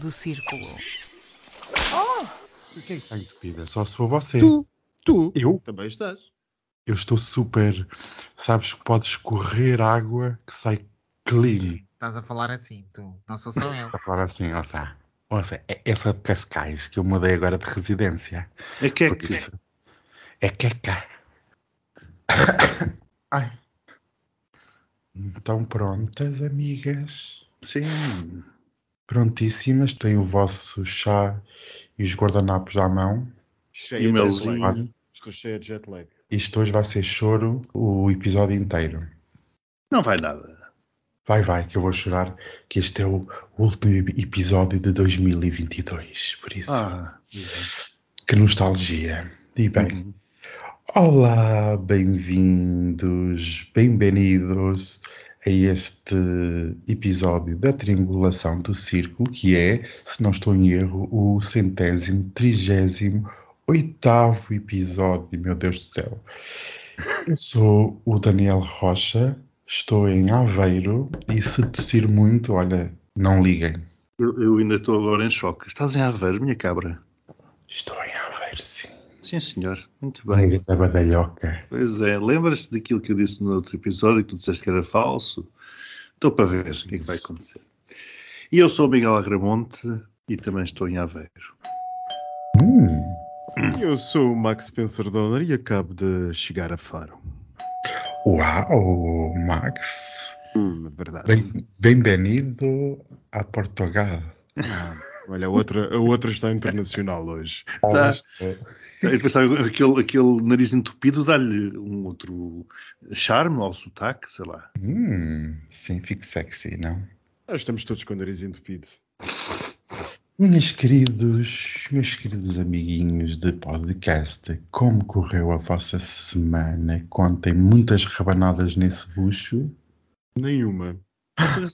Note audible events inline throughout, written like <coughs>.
Do círculo. Quem está entupida? Só se for você. Tu, tu Eu? também estás. Eu estou super. Sabes que pode escorrer água que sai clean. Estás a falar assim, tu. Não sou só eu. <laughs> Para falar assim, ouça. Ouça, é essa de Cascais que eu mudei agora de residência. É que é que. isso é queca. <coughs> Ai. Estão prontas, amigas? Sim. Prontíssimas? Têm o vosso chá e os guardanapos à mão? Cheia E o melzinho. Estou cheia de jet lag. Isto hoje vai ser choro o episódio inteiro. Não vai nada. Vai, vai, que eu vou chorar, que este é o último episódio de 2022. Por isso, Ah. que nostalgia. E bem, Uhum. olá, bem-vindos, bem-vindos a este episódio da Triangulação do Círculo, que é, se não estou em erro, o centésimo, trigésimo, oitavo episódio, meu Deus do céu. Eu sou o Daniel Rocha, estou em Aveiro e se tossir muito, olha, não liguem. Eu, eu ainda estou agora em choque. Estás em Aveiro, minha cabra? Estou em Aveiro, sim. Sim, senhor. Muito Bem. bem. Da badalhoca. Pois é. Lembras-te daquilo que eu disse no outro episódio que tu disseste que era falso? Estou para ver o que é que vai acontecer. E eu sou o Miguel Agramonte e também estou em Aveiro. Hum, Eu sou o Max Spencer Donner e acabo de chegar a Faro. uau, Max. Hum, verdade. Bem- Bem-vindo a Portugal. Ah, olha, a outra, a outra está internacional hoje. Tá. Eu pensava aquele, aquele nariz entupido dá-lhe um outro charme ao sotaque, sei lá. Hum, sim, fico sexy, não? Nós estamos todos com o nariz entupido. Meus queridos, meus queridos amiguinhos de podcast, como correu a vossa semana? Contem muitas rabanadas nesse bucho. Nenhuma.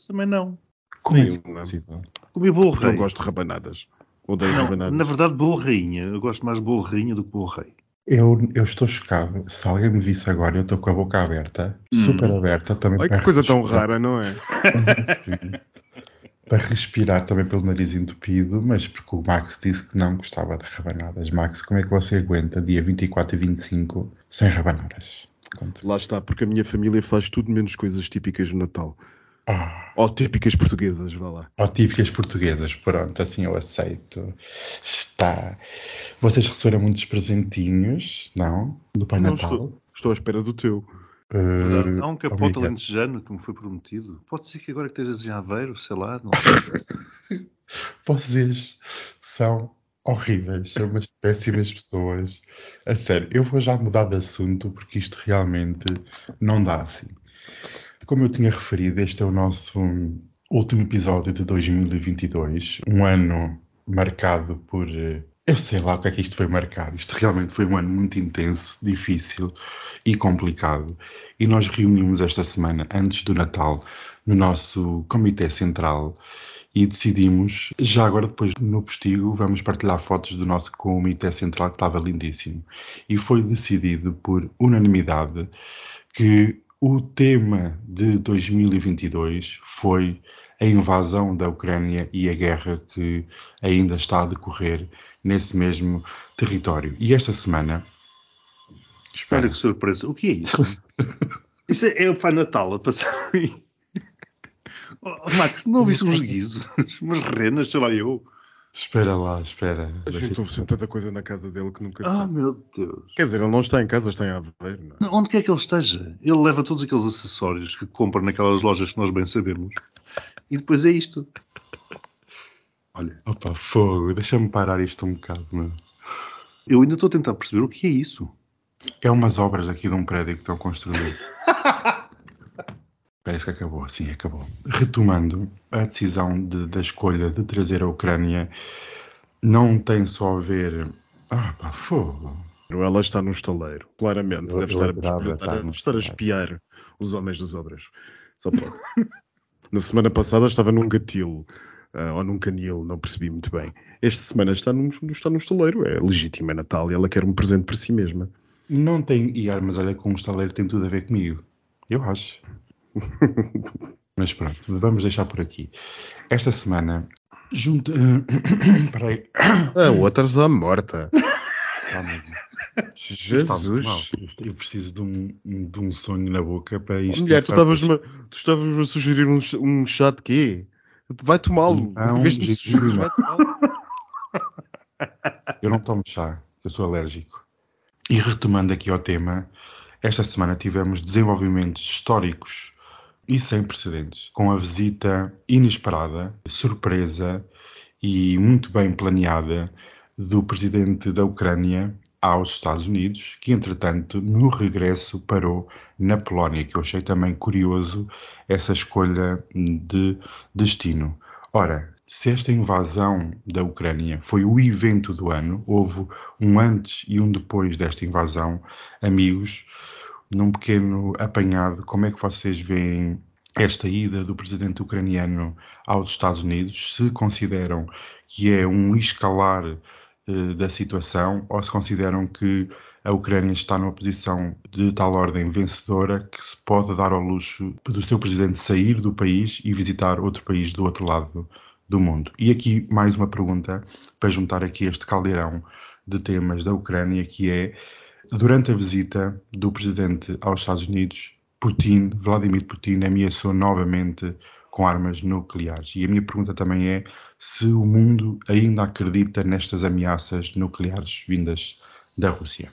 Também não. Como é que é possível? Comi não rei. gosto de rabanadas. Odeio Não, rabanadas. na verdade, boa rainha. Eu gosto mais de boa rainha do que boa rei. Eu, eu estou chocado. Se alguém me visse agora, eu estou com a boca aberta, Hum. super aberta também. Ai, para que coisa tão respirar. rara, não é? <laughs> Para respirar também pelo nariz entupido, mas porque o Max disse que não gostava de rabanadas. Max, como é que você aguenta dia 24 e 25 sem rabanadas? Conta. Lá está, porque a minha família faz tudo menos coisas típicas do Natal. Ah, Ou típicas portuguesas, vá lá. ó, típicas portuguesas, pronto, assim eu aceito. Está. Vocês receberam muitos presentinhos, não? Do Pai Não Natal? estou, estou à espera do teu. Uh, Há um capote obrigado. alentejano que me foi prometido. Pode ser que agora que estejas em Aveiro, sei lá. Não sei. <laughs> Vocês são horríveis, são umas péssimas pessoas. A sério, eu vou já mudar de assunto porque isto realmente não dá assim. Como eu tinha referido, este é o nosso último episódio de 2022, um ano marcado por. eh, Eu sei lá o que é que isto foi marcado. Isto realmente foi um ano muito intenso, difícil e complicado. E nós reunimos esta semana, antes do Natal, no nosso Comitê Central e decidimos, já agora depois no postigo, vamos partilhar fotos do nosso Comitê Central que estava lindíssimo. E foi decidido por unanimidade que o tema de 2022 foi a invasão da Ucrânia e a guerra que ainda está a decorrer nesse mesmo território. E esta semana. Espera que surpresa. O que é isso? <laughs> Isso é, é o Pai Natal a passar aí. <laughs> Oh, Max, não viste uns <laughs> guizos, umas renas, sei lá eu. Espera lá, espera. Juntou sempre tanta coisa na casa dele que nunca Ah, sabe. meu Deus. Quer dizer, ele não está em casa, está em Aveiro. Não é? Onde quer que ele esteja? Ele leva todos aqueles acessórios que compra naquelas lojas que nós bem sabemos. E depois é isto. Olha, Opa, fogo, deixa-me parar isto um bocado, meu. eu ainda estou a tentar perceber o que é isso. É umas obras aqui de um prédio que estão a construir. <laughs> Parece que acabou, sim, acabou. Retomando, a decisão de- da escolha de trazer a Ucrânia não tem só a ver. Ah, pá, fogo. Ela está no estaleiro, claramente. Eu- Deve eu estar, a, estar, estar a, espiar os homens das obras. Só pode. <laughs> Na semana passada estava num gatilho. ah, ou num canil, não percebi muito bem. Esta semana está num, está num estaleiro. É legítimo, é Natal e ela quer um presente para si mesma. Não tem. E, mas olha, com o estaleiro tem tudo a ver comigo. Eu acho. <laughs> Mas pronto, vamos deixar por aqui. Esta semana Junta. <coughs> Peraí. A outra já morta. Jesus. Eu, eu preciso de um, de um sonho na boca para isto. Mulher, tu estavas, numa, tu estavas a sugerir um, um chá de quê? Vai tomá-lo. Não, de sugerir, vai tomá-lo. Eu não tomo chá, eu sou alérgico. E retomando aqui ao tema, esta semana tivemos desenvolvimentos históricos e sem precedentes, com a visita inesperada, surpresa e muito bem planeada do presidente da Ucrânia aos Estados Unidos, que entretanto no regresso parou na Polónia, que eu achei também curioso essa escolha de destino. Ora, se esta invasão da Ucrânia foi o evento do ano, houve um antes e um depois desta invasão, amigos, num pequeno apanhado, como é que vocês veem esta ida do presidente ucraniano aos Estados Unidos? Se consideram que é um escalar eh, da situação ou se consideram que a Ucrânia está numa posição de tal ordem vencedora que se pode dar ao luxo do seu presidente sair do país e visitar outro país do outro lado do mundo. E aqui mais uma pergunta para juntar aqui este caldeirão de temas da Ucrânia, que é durante a visita do presidente aos Estados Unidos, Putin, Vladimir Putin, ameaçou novamente com armas nucleares. E a minha pergunta também é se o mundo ainda acredita nestas ameaças nucleares vindas da Rússia.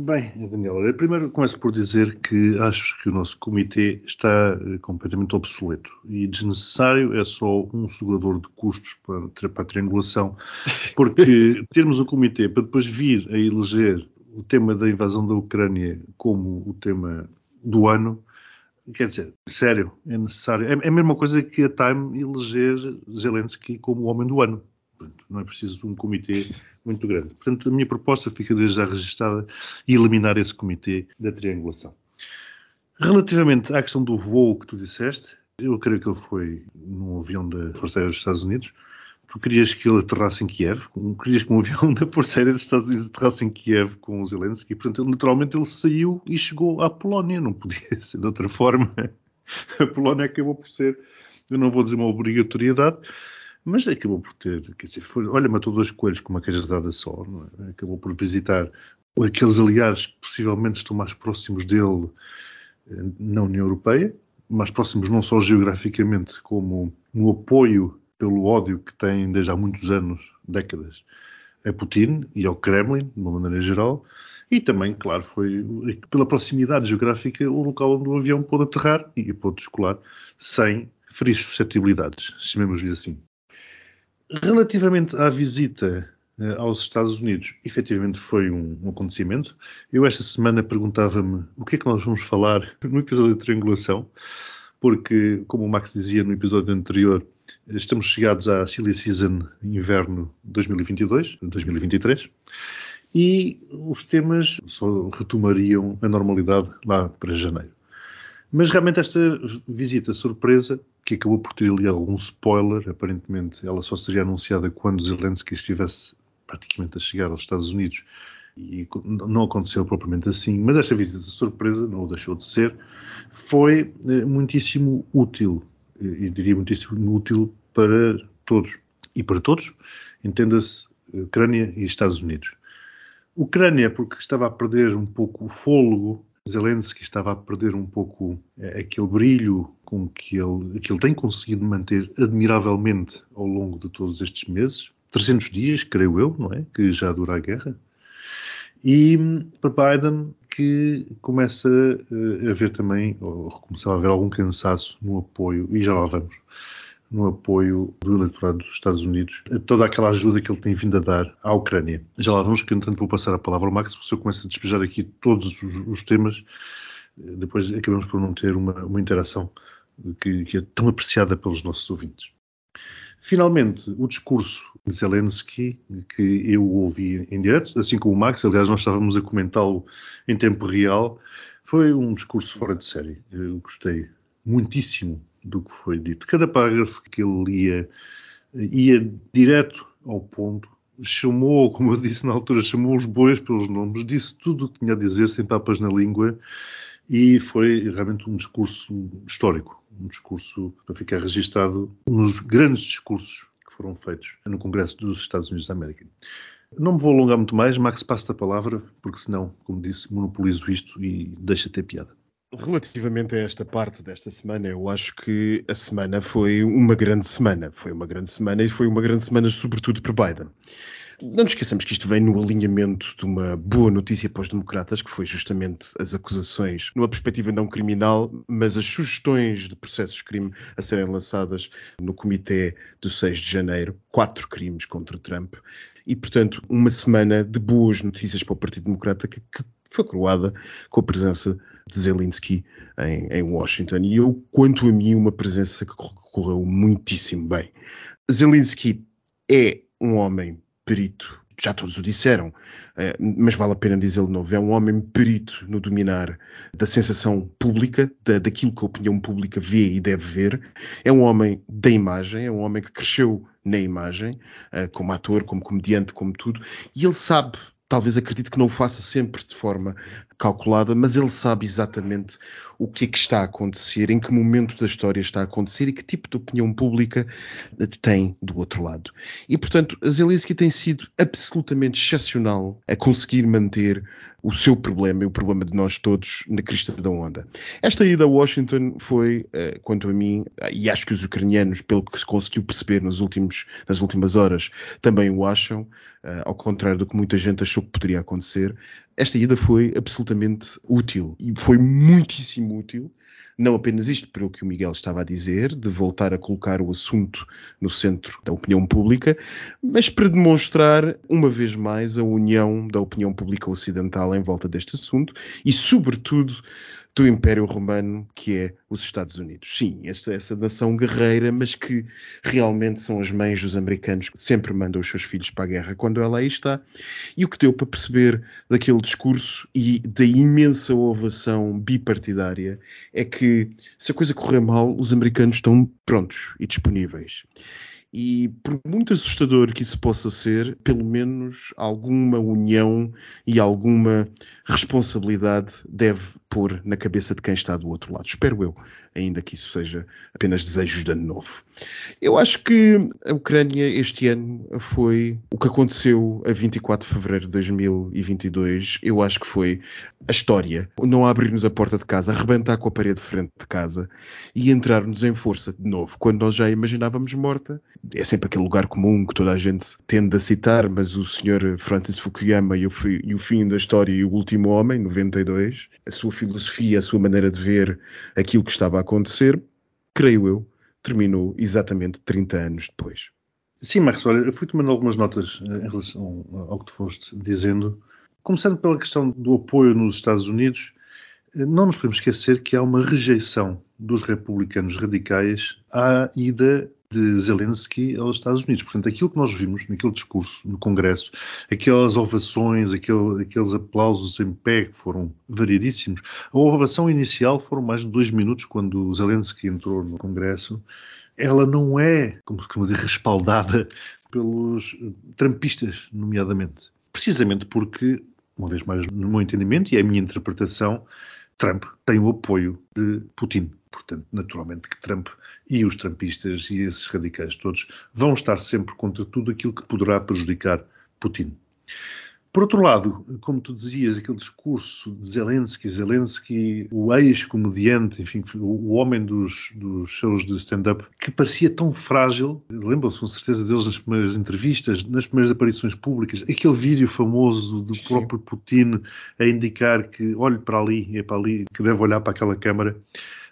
Bem, Daniel, eu primeiro começo por dizer que acho que o nosso comitê está eh, completamente obsoleto e desnecessário, é só um sugador de custos para, para a triangulação, porque <laughs> termos o comitê para depois vir a eleger o tema da invasão da Ucrânia como o tema do ano, quer dizer, sério, é necessário. É, é a mesma coisa que a Time eleger Zelensky como o homem do ano. Portanto, não é preciso um comitê muito grande. Portanto, a minha proposta fica desde já registada e eliminar esse comitê da triangulação. Relativamente à questão do voo que tu disseste, eu creio que ele foi num avião da Força Aérea dos Estados Unidos. Tu querias que ele aterrasse em Kiev, querias que um avião <laughs> da Força Aérea dos Estados Unidos aterrasse em Kiev com o Zelensky. Portanto, ele, naturalmente ele saiu e chegou à Polónia. Não podia <laughs> ser de outra forma. A Polónia acabou por ser, eu não vou dizer uma obrigatoriedade, mas acabou por ter, quer dizer, foi, olha, matou dois coelhos com uma cajadada só, é? acabou por visitar aqueles aliados que possivelmente estão mais próximos dele eh, na União Europeia, mais próximos não só geograficamente, como no apoio pelo ódio que tem desde há muitos anos, décadas, a Putin e ao Kremlin, de uma maneira geral, e também, claro, foi pela proximidade geográfica o local onde o avião pôde aterrar e pôde descolar sem ferir suscetibilidades, chamemos-lhe assim. Relativamente à visita eh, aos Estados Unidos, efetivamente foi um, um acontecimento. Eu esta semana perguntava-me o que é que nós vamos falar no episódio de triangulação, porque, como o Max dizia no episódio anterior, estamos chegados à Silly Season Inverno 2022, 2023, e os temas só retomariam a normalidade lá para janeiro. Mas realmente esta visita surpresa, que acabou por ter ali algum spoiler, aparentemente ela só seria anunciada quando Zelensky estivesse praticamente a chegar aos Estados Unidos e não aconteceu propriamente assim, mas esta visita surpresa, não o deixou de ser, foi eh, muitíssimo útil, e diria muitíssimo útil para todos. E para todos, entenda-se Ucrânia e Estados Unidos. Ucrânia, porque estava a perder um pouco o fôlego, Zelensky estava a perder um pouco eh, aquele brilho com que ele, que ele tem conseguido manter admiravelmente ao longo de todos estes meses. 300 dias, creio eu, não é? Que já dura a guerra. E para Biden, que começa eh, a ver também, ou começava a haver algum cansaço no apoio, e já lá vamos, no apoio do eleitorado dos Estados Unidos, a toda aquela ajuda que ele tem vindo a dar à Ucrânia. Já lá vamos, que entanto vou passar a palavra ao Max, porque se eu começo a despejar aqui todos os, os temas, eh, depois acabamos por não ter uma, uma interação que, que é tão apreciada pelos nossos ouvintes. Finalmente, o discurso de Zelensky, que eu ouvi em direto, assim como o Max, aliás, nós estávamos a comentá-lo em tempo real, foi um discurso fora de série. Eu gostei muitíssimo do que foi dito. Cada parágrafo que ele lia ia direto ao ponto, chamou, como eu disse na altura, chamou os bois pelos nomes, disse tudo o que tinha a dizer, sem papas na língua, e foi realmente um discurso histórico, um discurso para ficar registado, dos grandes discursos que foram feitos no Congresso dos Estados Unidos da América. Não me vou alongar muito mais, Max, passa a palavra, porque senão, como disse, monopolizo isto e deixa ter piada. Relativamente a esta parte desta semana, eu acho que a semana foi uma grande semana. Foi uma grande semana e foi uma grande semana, sobretudo para Biden. Não nos esqueçamos que isto vem no alinhamento de uma boa notícia para os democratas, que foi justamente as acusações, numa perspectiva não criminal, mas as sugestões de processos de crime a serem lançadas no comitê do 6 de janeiro, quatro crimes contra Trump, e, portanto, uma semana de boas notícias para o Partido Democrata que, que foi coroada com a presença de Zelensky em, em, Washington. E eu, quanto a mim, uma presença que correu muitíssimo bem. Zelensky é um homem perito, já todos o disseram, eh, mas vale a pena dizê-lo de novo, é um homem perito no dominar da sensação pública, da, daquilo que a opinião pública vê e deve ver. É um homem da imagem, é um homem que cresceu na imagem, eh, como ator, como comediante, como tudo, e ele sabe talvez acredite que não o faça sempre de forma calculada, mas ele sabe exatamente o que é que está a acontecer, em que momento da história está a acontecer e que tipo de opinião pública tem do outro lado. E, portanto, Zelensky tem sido absolutamente excepcional a conseguir manter o seu problema e o problema de nós todos na crista da onda. Esta ida a Washington foi, eh, quanto a mim, e acho que os ucranianos, pelo que se conseguiu perceber nos últimos, nas últimas horas, também o acham, eh, ao contrário do que muita gente achou que poderia acontecer, esta ida foi absolutamente útil e foi muitíssimo útil. Não apenas isto para o que o Miguel estava a dizer, de voltar a colocar o assunto no centro da opinião pública, mas para demonstrar, uma vez mais, a união da opinião pública ocidental em volta deste assunto e, sobretudo, do Império Romano, que é os Estados Unidos. Sim, esta, essa nação guerreira, mas que realmente são as mães dos americanos que sempre mandam os seus filhos para a guerra quando ela aí está. E o que deu para perceber daquele discurso e da imensa ovação bipartidária é que, se a coisa correr mal, os americanos estão prontos e disponíveis. E por muito assustador que isso possa ser, pelo menos alguma união e alguma responsabilidade deve pôr na cabeça de quem está do outro lado. Espero eu, ainda que isso seja apenas desejos de ano novo. Eu acho que a Ucrânia este ano foi o que aconteceu a 24 de fevereiro de 2022. Eu acho que foi a história. Não abrir-nos a porta de casa, arrebentar com a parede de frente de casa e entrar-nos em força de novo, quando nós já imaginávamos morta. É sempre aquele lugar comum que toda a gente tende a citar, mas o senhor Francis Fukuyama e o, e o fim da história e o último homem, 92, a sua filosofia, a sua maneira de ver aquilo que estava a acontecer, creio eu, terminou exatamente 30 anos depois. Sim, Marcos, olha, eu fui tomando algumas notas eh, em relação ao que tu foste dizendo. Começando pela questão do apoio nos Estados Unidos, eh, não nos podemos esquecer que há uma rejeição dos republicanos radicais à ida de Zelensky aos Estados Unidos. Portanto, aquilo que nós vimos naquele discurso no Congresso, aquelas ovações, aquele, aqueles aplausos em pé que foram variedíssimos, a ovação inicial foram mais de dois minutos quando Zelensky entrou no Congresso. Ela não é, como se costuma dizer, respaldada pelos trampistas, nomeadamente. Precisamente porque, uma vez mais, no meu entendimento e é a minha interpretação, Trump tem o apoio de Putin. Portanto, naturalmente que Trump e os trumpistas e esses radicais todos vão estar sempre contra tudo aquilo que poderá prejudicar Putin. Por outro lado, como tu dizias, aquele discurso de Zelensky, Zelensky, o ex-comediante, enfim, o homem dos, dos shows de stand-up, que parecia tão frágil, lembram-se com certeza deles nas primeiras entrevistas, nas primeiras aparições públicas, aquele vídeo famoso do próprio Putin a indicar que olhe para ali, é para ali, que deve olhar para aquela câmara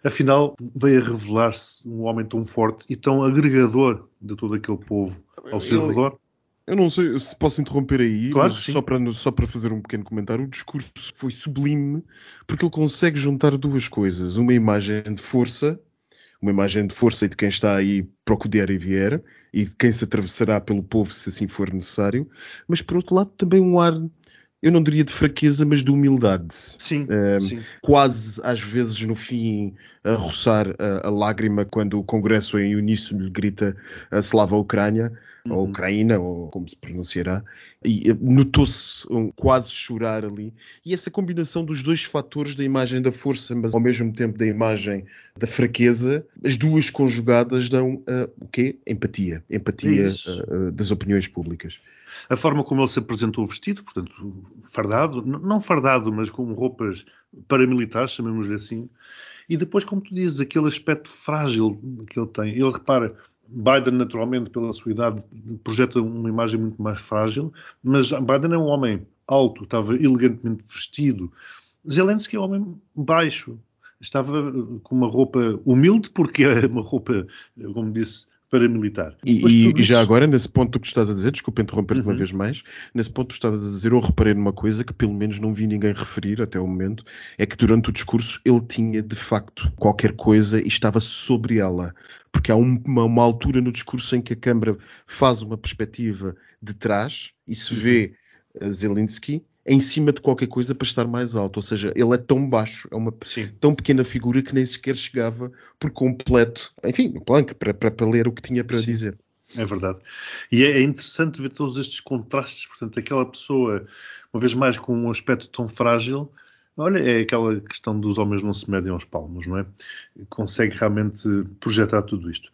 afinal veio a revelar-se um homem tão forte e tão agregador de todo aquele povo ao seu redor. Eu não sei se posso interromper aí, claro, só, para, só para fazer um pequeno comentário. O discurso foi sublime porque ele consegue juntar duas coisas: uma imagem de força, uma imagem de força e de quem está aí para o que der e vier, e de quem se atravessará pelo povo se assim for necessário, mas por outro lado também um ar eu não diria de fraqueza, mas de humildade. Sim, Um, sim. Quase às vezes no fim a roçar a, a lágrima quando o Congresso em uníssono lhe grita a Slava Ucrânia, ou Uhum. Ucraína, ou como se pronunciará, e eh, notou-se um quase chorar ali. E essa combinação dos dois fatores da imagem da força, mas ao mesmo tempo da imagem da fraqueza, as duas conjugadas dão eh, o quê? Empatia. Empatia eh, das opiniões públicas. A forma como ele se apresentou vestido, portanto, fardado, não fardado, mas com roupas paramilitares, chamemos-lhe assim. E depois, como tu dizes, aquele aspecto frágil que ele tem. Ele repara, Biden, naturalmente, pela sua idade, projeta uma imagem muito mais frágil, mas Biden é um homem alto, estava elegantemente vestido. Zelensky é um homem baixo, estava com uma roupa humilde, porque é uma roupa, como disse, paramilitar. E, e- já agora, nesse ponto que estás a dizer, desculpa interromper-te uma Uhum. vez mais, nesse ponto que estavas a dizer, eu reparei numa coisa que pelo menos não vi ninguém referir até o momento, é que durante o discurso ele tinha de facto qualquer coisa e estava sobre ela. Porque há um- uma, uma altura no discurso em que a Câmara faz uma perspectiva de trás e se vê eh, Zelensky em cima de qualquer coisa para estar mais alto. Ou seja, ele é tão baixo, é uma Sim. tão pequena figura que nem sequer chegava por completo, enfim, no plank, para, para, para ler o que tinha para Sim. dizer. É verdade. E é, é interessante ver todos estes contrastes. Portanto, aquela pessoa, uma vez mais, com um aspecto tão frágil, olha, é aquela questão dos homens não se medem aos palmos, não é? Consegue realmente projetar tudo isto.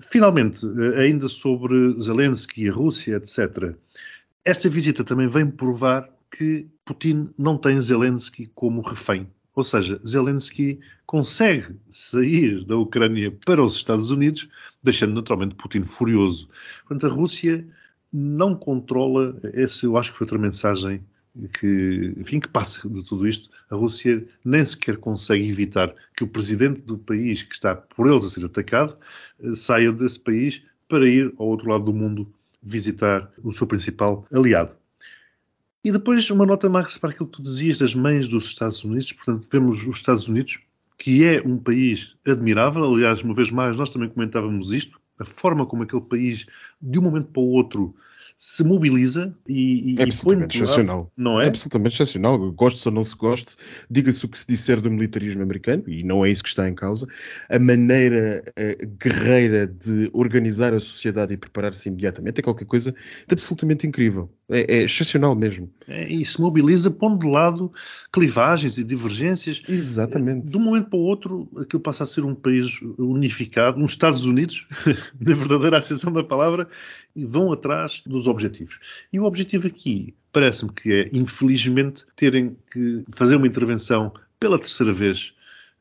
Finalmente, eh, ainda sobre Zelensky e a Rússia, etc. Esta visita também vem provar que Putin não tem Zelensky como refém. Ou seja, Zelensky consegue sair da Ucrânia para os Estados Unidos, deixando naturalmente Putin furioso. Portanto, a Rússia não controla, essa eu acho que foi outra mensagem que, enfim, que passa de tudo isto. A Rússia nem sequer consegue evitar que o presidente do país que está por eles a ser atacado saia desse país para ir ao outro lado do mundo visitar o seu principal aliado. E depois uma nota, Max, para aquilo que tu dizias das mães dos Estados Unidos. Portanto, vemos os Estados Unidos, que é um país admirável. Aliás, uma vez mais, nós também comentávamos isto. A forma como aquele país, de um momento para o outro, se mobiliza e, e, É absolutamente excepcional. Não É é? absolutamente excepcional. Goste ou não se goste, diga-se o que se disser do militarismo americano, e não é isso que está em causa, a maneira eh, guerreira de organizar a sociedade e preparar-se imediatamente é qualquer coisa de absolutamente incrível. É, é excepcional mesmo. É, E se mobiliza pondo de lado clivagens e divergências. Exatamente. De um momento para o outro, aquilo passa a ser um país unificado, uns Estados Unidos, <laughs> na verdadeira acessão da palavra, e vão atrás dos objetivos. E o objetivo aqui parece-me que é, infelizmente, terem que fazer uma intervenção pela terceira vez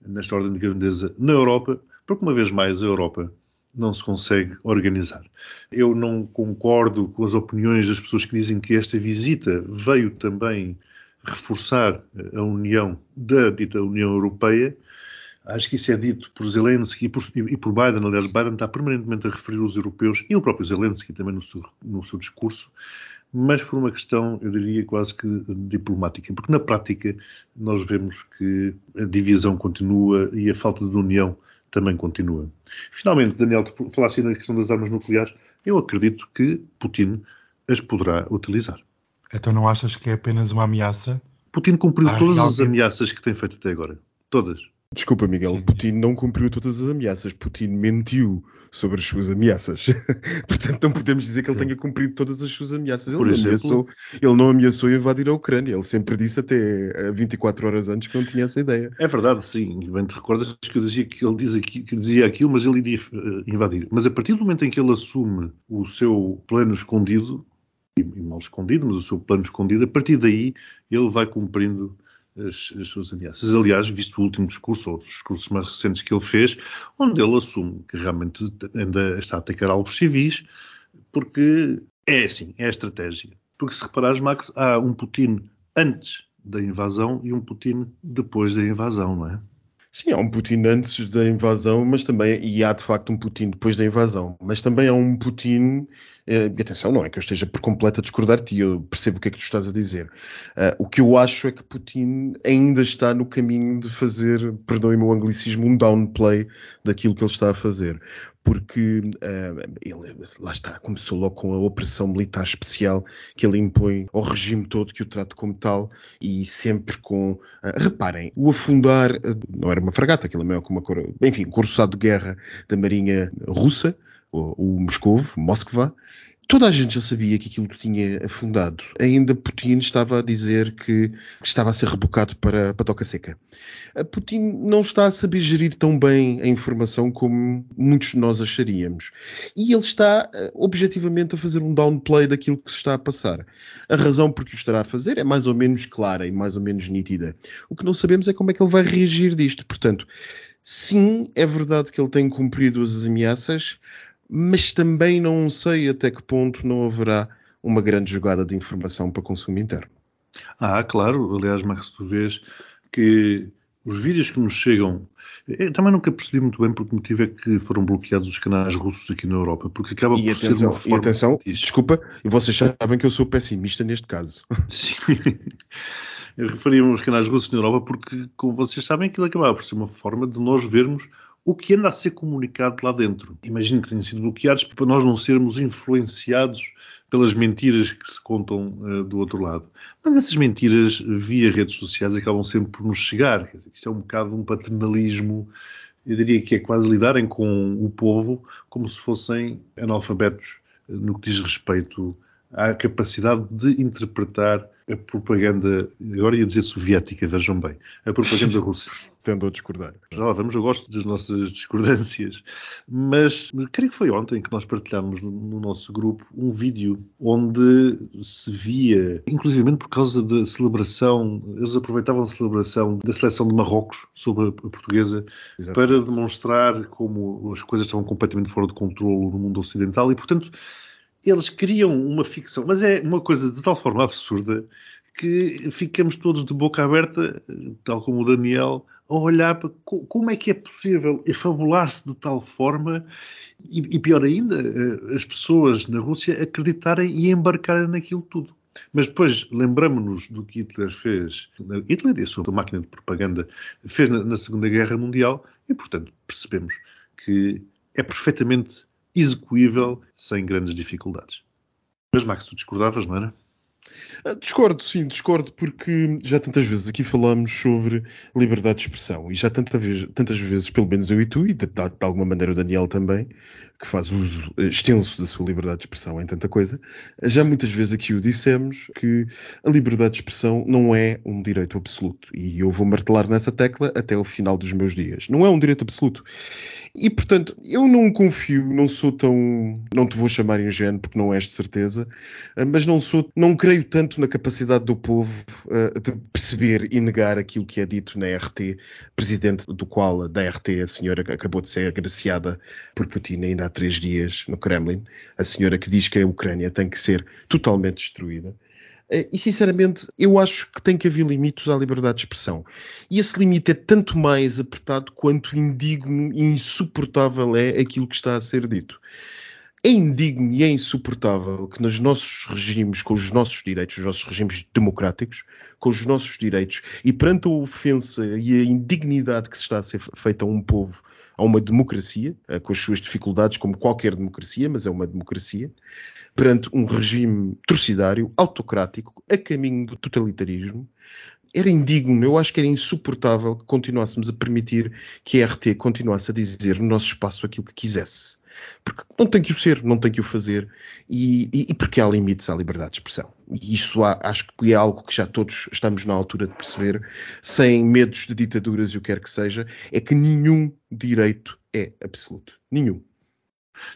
nesta ordem de grandeza na Europa, porque uma vez mais a Europa não se consegue organizar. Eu não concordo com as opiniões das pessoas que dizem que esta visita veio também reforçar a união da dita União Europeia. Acho que isso é dito por Zelensky e por, e por Biden. Aliás, Biden está permanentemente a referir os europeus e o próprio Zelensky também no seu, no seu discurso, mas por uma questão, eu diria, quase que diplomática. Porque na prática nós vemos que a divisão continua e a falta de união também continua. Finalmente, Daniel, tu falaste na questão das armas nucleares. Eu acredito que Putin as poderá utilizar. Então não achas que é apenas uma ameaça? Putin cumpriu Ah, todas as realmente. ameaças que tem feito até agora. Todas. Desculpa, Miguel. Putin não cumpriu todas as ameaças. Putin mentiu sobre as suas ameaças. <laughs> Portanto, não podemos dizer que ele Sim. tenha cumprido todas as suas ameaças. Ele, Por não exemplo? ameaçou, ele não ameaçou invadir a Ucrânia. Ele sempre disse até eh, 24 horas antes que não tinha essa ideia. É verdade, sim. Bem te recordas que eu dizia que ele diz aqui, que dizia aquilo, mas ele iria eh, invadir. Mas a partir do momento em que ele assume o seu plano escondido, e mal escondido, mas o seu plano escondido, a partir daí ele vai cumprindo as, as suas ameaças. Aliás, visto o último discurso, ou os discursos mais recentes que ele fez, onde ele assume que realmente ainda está a atacar alvos civis, porque é assim, é a estratégia. Porque se reparares, Max, há um Putin antes da invasão e um Putin depois da invasão, não é? Sim, há um Putin antes da invasão, mas também, e há de facto um Putin depois da invasão, mas também há um Putin, eh, e atenção, não é que eu esteja por completo a discordar-te, eu percebo o que é que tu estás a dizer. Ah, o que eu acho é que Putin ainda está no caminho de fazer, perdoem-me o anglicismo, um downplay daquilo que ele está a fazer. Porque uh, ele, lá está, começou logo com a operação militar especial que ele impõe ao regime todo que o trata como tal e sempre com, uh, reparem, o afundar, uh, não era uma fragata, aquilo é meio como uma, enfim, um corçado de guerra da marinha russa, o, o Moscovo, Moskva, Toda a gente já sabia que aquilo tinha afundado. Ainda Putin estava a dizer que, estava a ser rebocado para, para toca seca. Putin não está a saber gerir tão bem a informação como muitos de nós acharíamos. E ele está eh, objetivamente a fazer um downplay daquilo que se está a passar. A razão por que o estará a fazer é mais ou menos clara e mais ou menos nítida. O que não sabemos é como é que ele vai reagir disto. Portanto, sim, é verdade que ele tem cumprido as ameaças, mas também não sei até que ponto não haverá uma grande jogada de informação para consumo interno. Ah, claro. Aliás, Max, tu vês que os vídeos que nos chegam. Eu também nunca percebi muito bem por que motivo é que foram bloqueados os canais russos aqui na Europa, porque acaba e por atenção, ser uma forma... E atenção, desculpa, e vocês sabem que eu sou pessimista neste caso. Sim. Eu referia-me aos canais russos na Europa porque, como vocês sabem, aquilo acabava por ser uma forma de nós vermos o que anda a ser comunicado lá dentro. Imagino que tenham sido bloqueados para nós não sermos influenciados pelas mentiras que se contam uh, do outro lado. Mas essas mentiras via redes sociais acabam sempre por nos chegar. Quer dizer, isto é um bocado um paternalismo. Eu diria que é quase lidarem com o povo como se fossem analfabetos eh, no que diz respeito à capacidade de interpretar a propaganda, agora ia dizer soviética, vejam bem, a propaganda <laughs> russa. Tendo a discordar. Já lá vamos, eu gosto das nossas discordâncias, mas creio que foi ontem que nós partilhámos no, no nosso grupo um vídeo onde se via, inclusivamente por causa da celebração, eles aproveitavam a celebração da seleção de Marrocos sobre a portuguesa Exatamente. para demonstrar como as coisas estavam completamente fora de controle no mundo ocidental e, portanto, eles criam uma ficção, mas é uma coisa de tal forma absurda que ficamos todos de boca aberta, tal como o Daniel, a olhar para como é que é possível efabular-se de tal forma e, e, pior ainda, eh, as pessoas na Rússia acreditarem e embarcarem naquilo tudo. Mas depois lembramos-nos do que Hitler fez, Hitler e a sua máquina de propaganda fez na, na Segunda Guerra Mundial e, portanto, percebemos que é perfeitamente execuível sem grandes dificuldades. Mas, Max, tu discordavas, não era? Ah, discordo, sim, discordo, porque já tantas vezes aqui falamos sobre liberdade de expressão e já tanta vez, tantas vezes, pelo menos eu e tu, e de, de, alguma maneira o Daniel também, que faz uso extenso da sua liberdade de expressão em tanta coisa, já muitas vezes aqui o dissemos que a liberdade de expressão não é um direito absoluto e eu vou martelar nessa tecla até o final dos meus dias. Não é um direito absoluto. E, portanto, eu não confio, não sou tão. Não te vou chamar ingênuo, porque não és de certeza, eh, mas não sou. Não creio tanto na capacidade do povo uh, de perceber e negar aquilo que é dito na RT, presidente do qual, da RT, a senhora acabou de ser agraciada por Putin ainda há três dias no Kremlin, a senhora que diz que a Ucrânia tem que ser totalmente destruída. Eh, e sinceramente, eu acho que tem que haver limites à liberdade de expressão. E esse limite é tanto mais apertado quanto indigno e insuportável é aquilo que está a ser dito. É indigno e é insuportável que nos nossos regimes, com os nossos direitos, os nossos regimes democráticos, com os nossos direitos, e perante a ofensa e a indignidade que se está a ser feita a um povo, a uma democracia, eh, com as suas dificuldades, como qualquer democracia, mas é uma democracia, perante um regime torcidário, autocrático, a caminho do totalitarismo, era indigno, eu acho que era insuportável que continuássemos a permitir que a RT continuasse a dizer no nosso espaço aquilo que quisesse. Porque não tem que o ser, não tem que o fazer, e, e, e porque há limites à liberdade de expressão. E isso há, acho que é algo que já todos estamos na altura de perceber, sem medos de ditaduras e o que quer que seja, é que nenhum direito é absoluto. Nenhum.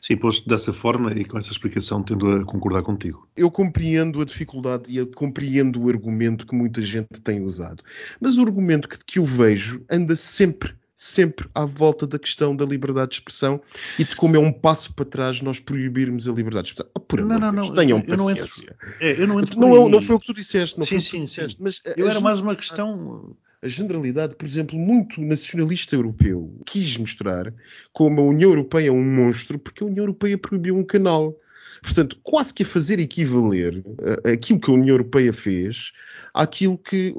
Sim, posto dessa forma e com essa explicação tendo a concordar contigo. Eu compreendo a dificuldade e eu compreendo o argumento que muita gente tem usado. Mas o argumento que, que eu vejo anda sempre sempre à volta da questão da liberdade de expressão e de como é um passo para trás nós proibirmos a liberdade de expressão. Oh, por não, não, não, tenham eu paciência. Não, entro, é, eu não, entro não, não, foi o que tu disseste, não sim, foi o que sim, tu disseste. Sim. Mas eu era mais uma questão a generalidade, por exemplo, muito nacionalista europeu quis mostrar como a União Europeia é um monstro porque a União Europeia proibiu um canal. Portanto, quase que a fazer equivaler uh, aquilo que a União Europeia fez àquilo que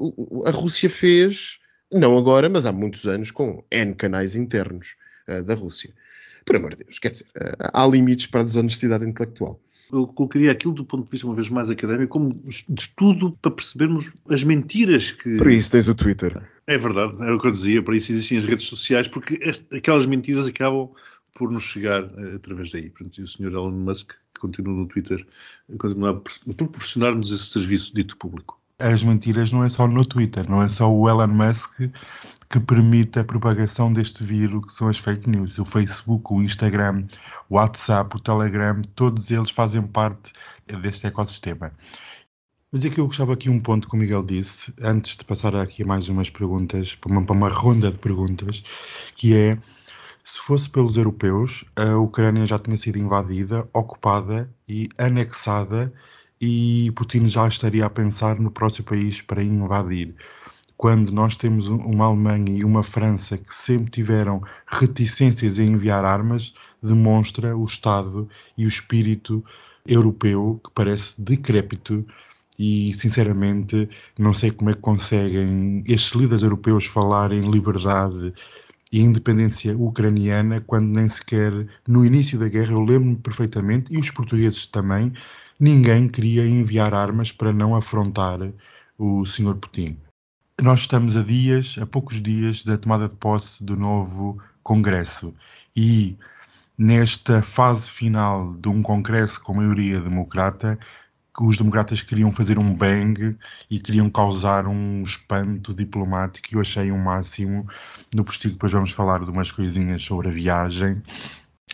a Rússia fez, não agora, mas há muitos anos, com N canais internos uh, da Rússia. Por amor de Deus, quer dizer, eh, há limites para a desonestidade intelectual. Eu colocaria aquilo do ponto de vista, uma vez mais académico, como de estudo para percebermos as mentiras que. Para isso tens o Twitter. É verdade, era o que eu dizia, para isso existem as redes sociais, porque este, aquelas mentiras acabam por nos chegar uh, através daí. Portanto, e o Sr. Elon Musk, que continua no Twitter, continua a proporcionar-nos esse serviço dito público as mentiras não é só no Twitter, não é só o Elon Musk que permite a propagação deste vírus, que são as fake news. O Facebook, o Instagram, o WhatsApp, o Telegram, todos eles fazem parte deste ecossistema. Mas aqui eu gostava aqui um ponto que o Miguel disse, antes de passar aqui mais umas perguntas, para uma, para uma ronda de perguntas, que é se fosse pelos europeus, a Ucrânia já tinha sido invadida, ocupada e anexada e Putin já estaria a pensar no próximo país para invadir. Quando nós temos uma Alemanha e uma França que sempre tiveram reticências em enviar armas, demonstra o Estado e o espírito europeu que parece decrépito e sinceramente não sei como é que conseguem estes líderes europeus falar em liberdade e independência ucraniana quando nem sequer no início da guerra eu lembro-me perfeitamente e os portugueses também ninguém queria enviar armas para não afrontar o Sr. Putin. Nós estamos a dias, a poucos dias da tomada de posse do novo Congresso. E nesta fase final de um Congresso com maioria democrata, os democratas queriam fazer um bang e queriam causar um espanto diplomático e eu achei um máximo. No postigo depois vamos falar de umas coisinhas sobre a viagem.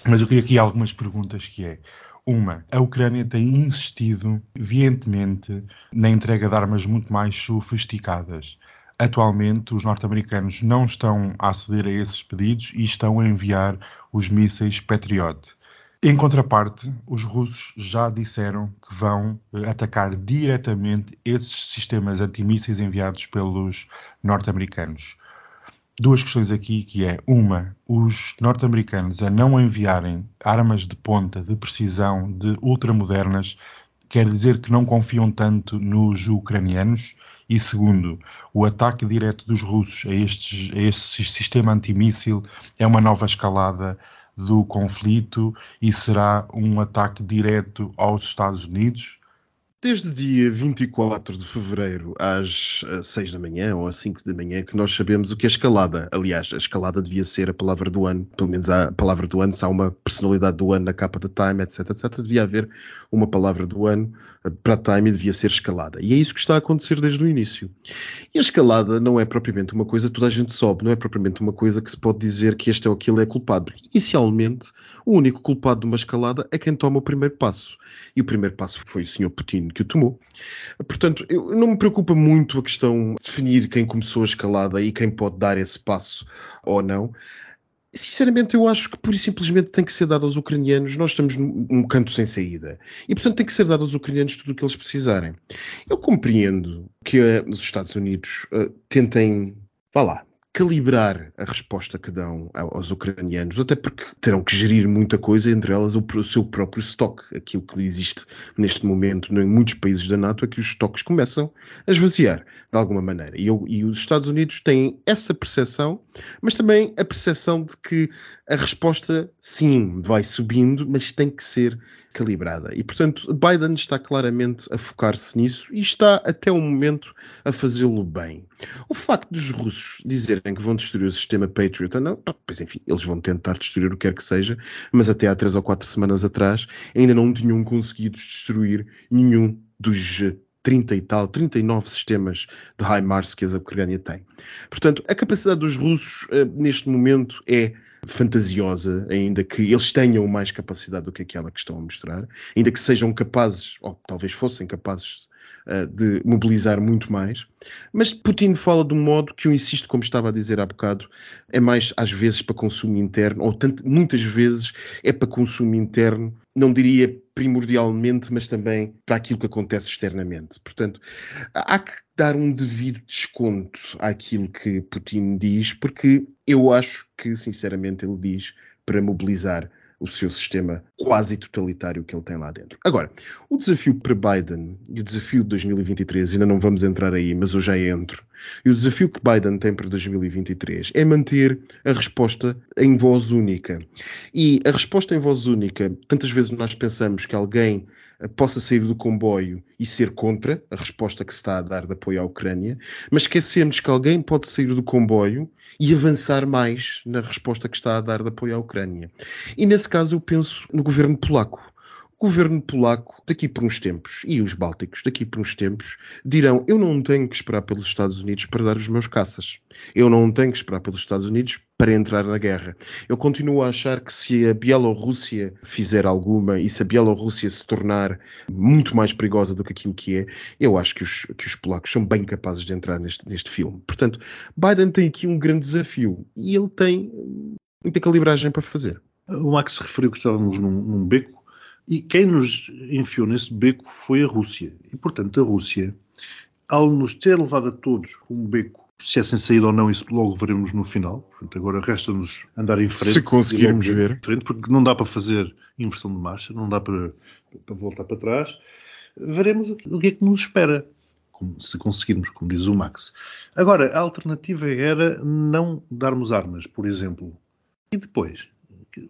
Mas eu queria aqui algumas perguntas que é uma, a Ucrânia tem insistido veementemente na entrega de armas muito mais sofisticadas. Atualmente, os norte-americanos não estão a aceder a esses pedidos e estão a enviar os mísseis Patriot. Em contraparte, os russos já disseram que vão eh, atacar diretamente esses sistemas antimísseis enviados pelos norte-americanos duas questões aqui, que é uma, os norte-americanos a não enviarem armas de ponta, de precisão, de ultramodernas, quer dizer que não confiam tanto nos ucranianos? E segundo, o ataque direto dos russos a, estes, a este sistema antimíssil é uma nova escalada do conflito e será um ataque direto aos Estados Unidos? Desde dia 24 de fevereiro às 6 da manhã ou às 5 da manhã que nós sabemos o que é escalada. Aliás, a escalada devia ser a palavra do ano, pelo menos a palavra do ano, se há uma personalidade do ano na capa da Time, etc, etc, devia haver uma palavra do ano para a Time e devia ser escalada. E é isso que está a acontecer desde o início. E a escalada não é propriamente uma coisa que toda a gente sobe, não é propriamente uma coisa que se pode dizer que este ou aquilo é culpado. Inicialmente, o único culpado de uma escalada é quem toma o primeiro passo. E o primeiro passo foi o Sr. Putin que o tomou. Portanto, eu, não me preocupa muito a questão de definir quem começou a escalada e quem pode dar esse passo ou não. Sinceramente, eu acho que pura e simplesmente tem que ser dado aos ucranianos. Nós estamos num canto sem saída. E, portanto, tem que ser dado aos ucranianos tudo o que eles precisarem. Eu compreendo que uh, os Estados Unidos uh, tentem, vá lá, calibrar a resposta que dão aos ucranianos, até porque terão que gerir muita coisa, entre elas o, seu próprio estoque. Aquilo que existe neste momento em muitos países da NATO é que os estoques começam a esvaziar de alguma maneira. E, eu, e os Estados Unidos têm essa percepção, mas também a percepção de que a resposta, sim, vai subindo, mas tem que ser calibrada. E, portanto, Biden está claramente a focar-se nisso e está, até o momento, a fazê-lo bem. O facto dos russos dizerem que vão destruir o sistema Patriot ou não, pois enfim, eles vão tentar destruir o que quer que seja, mas até há três ou quatro semanas atrás ainda não tinham conseguido destruir nenhum dos 30 e tal, 39 sistemas de HIMARS que a Ucrânia tem. Portanto, a capacidade dos russos uh, neste momento é fantasiosa, ainda que eles tenham mais capacidade do que aquela que estão a mostrar, ainda que sejam capazes, ou talvez fossem capazes, uh, de mobilizar muito mais. Mas Putin fala de um modo que eu insisto, como estava a dizer há bocado, é mais às vezes para consumo interno, ou tanto, muitas vezes é para consumo interno, não diria primordialmente, mas também para aquilo que acontece externamente. Portanto, há que dar um devido desconto àquilo que Putin diz, porque eu acho que, sinceramente, ele diz para mobilizar o seu sistema quase totalitário que ele tem lá dentro. Agora, o desafio para Biden e o desafio de 2023, ainda não vamos entrar aí, mas eu já entro, E o desafio que Biden tem para 2023 é manter a resposta em voz única. E a resposta em voz única, tantas vezes nós pensamos que alguém possa sair do comboio e ser contra a resposta que se está a dar de apoio à Ucrânia, mas esquecemos que alguém pode sair do comboio e avançar mais na resposta que está a dar de apoio à Ucrânia. E nesse caso eu penso no governo polaco. Governo polaco, daqui por uns tempos, e os bálticos, daqui por uns tempos, dirão: Eu não tenho que esperar pelos Estados Unidos para dar os meus caças. Eu não tenho que esperar pelos Estados Unidos para entrar na guerra. Eu continuo a achar que se a Bielorrússia fizer alguma e se a Bielorrússia se tornar muito mais perigosa do que aquilo que é, eu acho que os, que os polacos são bem capazes de entrar neste, neste filme. Portanto, Biden tem aqui um grande desafio e ele tem muita calibragem para fazer. O Max referiu que estávamos num, num beco e quem nos enfiou nesse beco foi a Rússia. E, portanto, a Rússia, ao nos ter levado a todos um beco, se é sem saída ou não, isso logo veremos no final. Portanto, agora resta-nos andar em frente. Se conseguirmos ver. Frente, porque não dá para fazer inversão de marcha, não dá para, para voltar para trás. Veremos o que, é que nos espera. Se conseguirmos, como diz o Max. Agora, a alternativa era não darmos armas, por exemplo. E depois?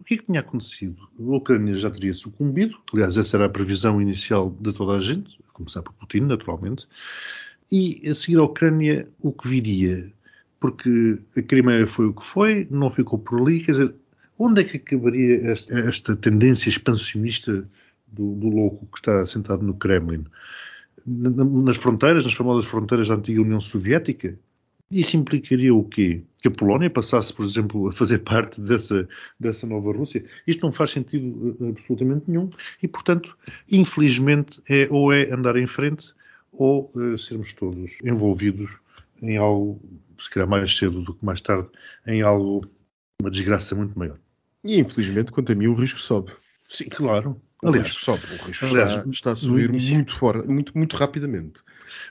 O que é que tinha acontecido? A Ucrânia já teria sucumbido, aliás, essa era a previsão inicial de toda a gente, a começar por Putin, naturalmente, e a seguir a Ucrânia, o que viria? Porque a Crimeia foi o que foi, não ficou por ali, quer dizer, onde é que acabaria esta, esta tendência expansionista do, do, louco que está sentado no Kremlin? Nas fronteiras, nas famosas fronteiras da antiga União Soviética? Isso implicaria o quê? Que a Polónia passasse, por exemplo, a fazer parte dessa, dessa nova Rússia? Isto não faz sentido eh, absolutamente nenhum e, portanto, infelizmente, é ou é andar em frente ou uh, sermos todos envolvidos em algo, se calhar mais cedo do que mais tarde, em algo, uma desgraça muito maior. E, infelizmente, quanto a mim, o risco sobe. Sim, claro. Aliás, o risco sobe. O risco aliás, está, está, a subir muito, fora, muito, muito rapidamente.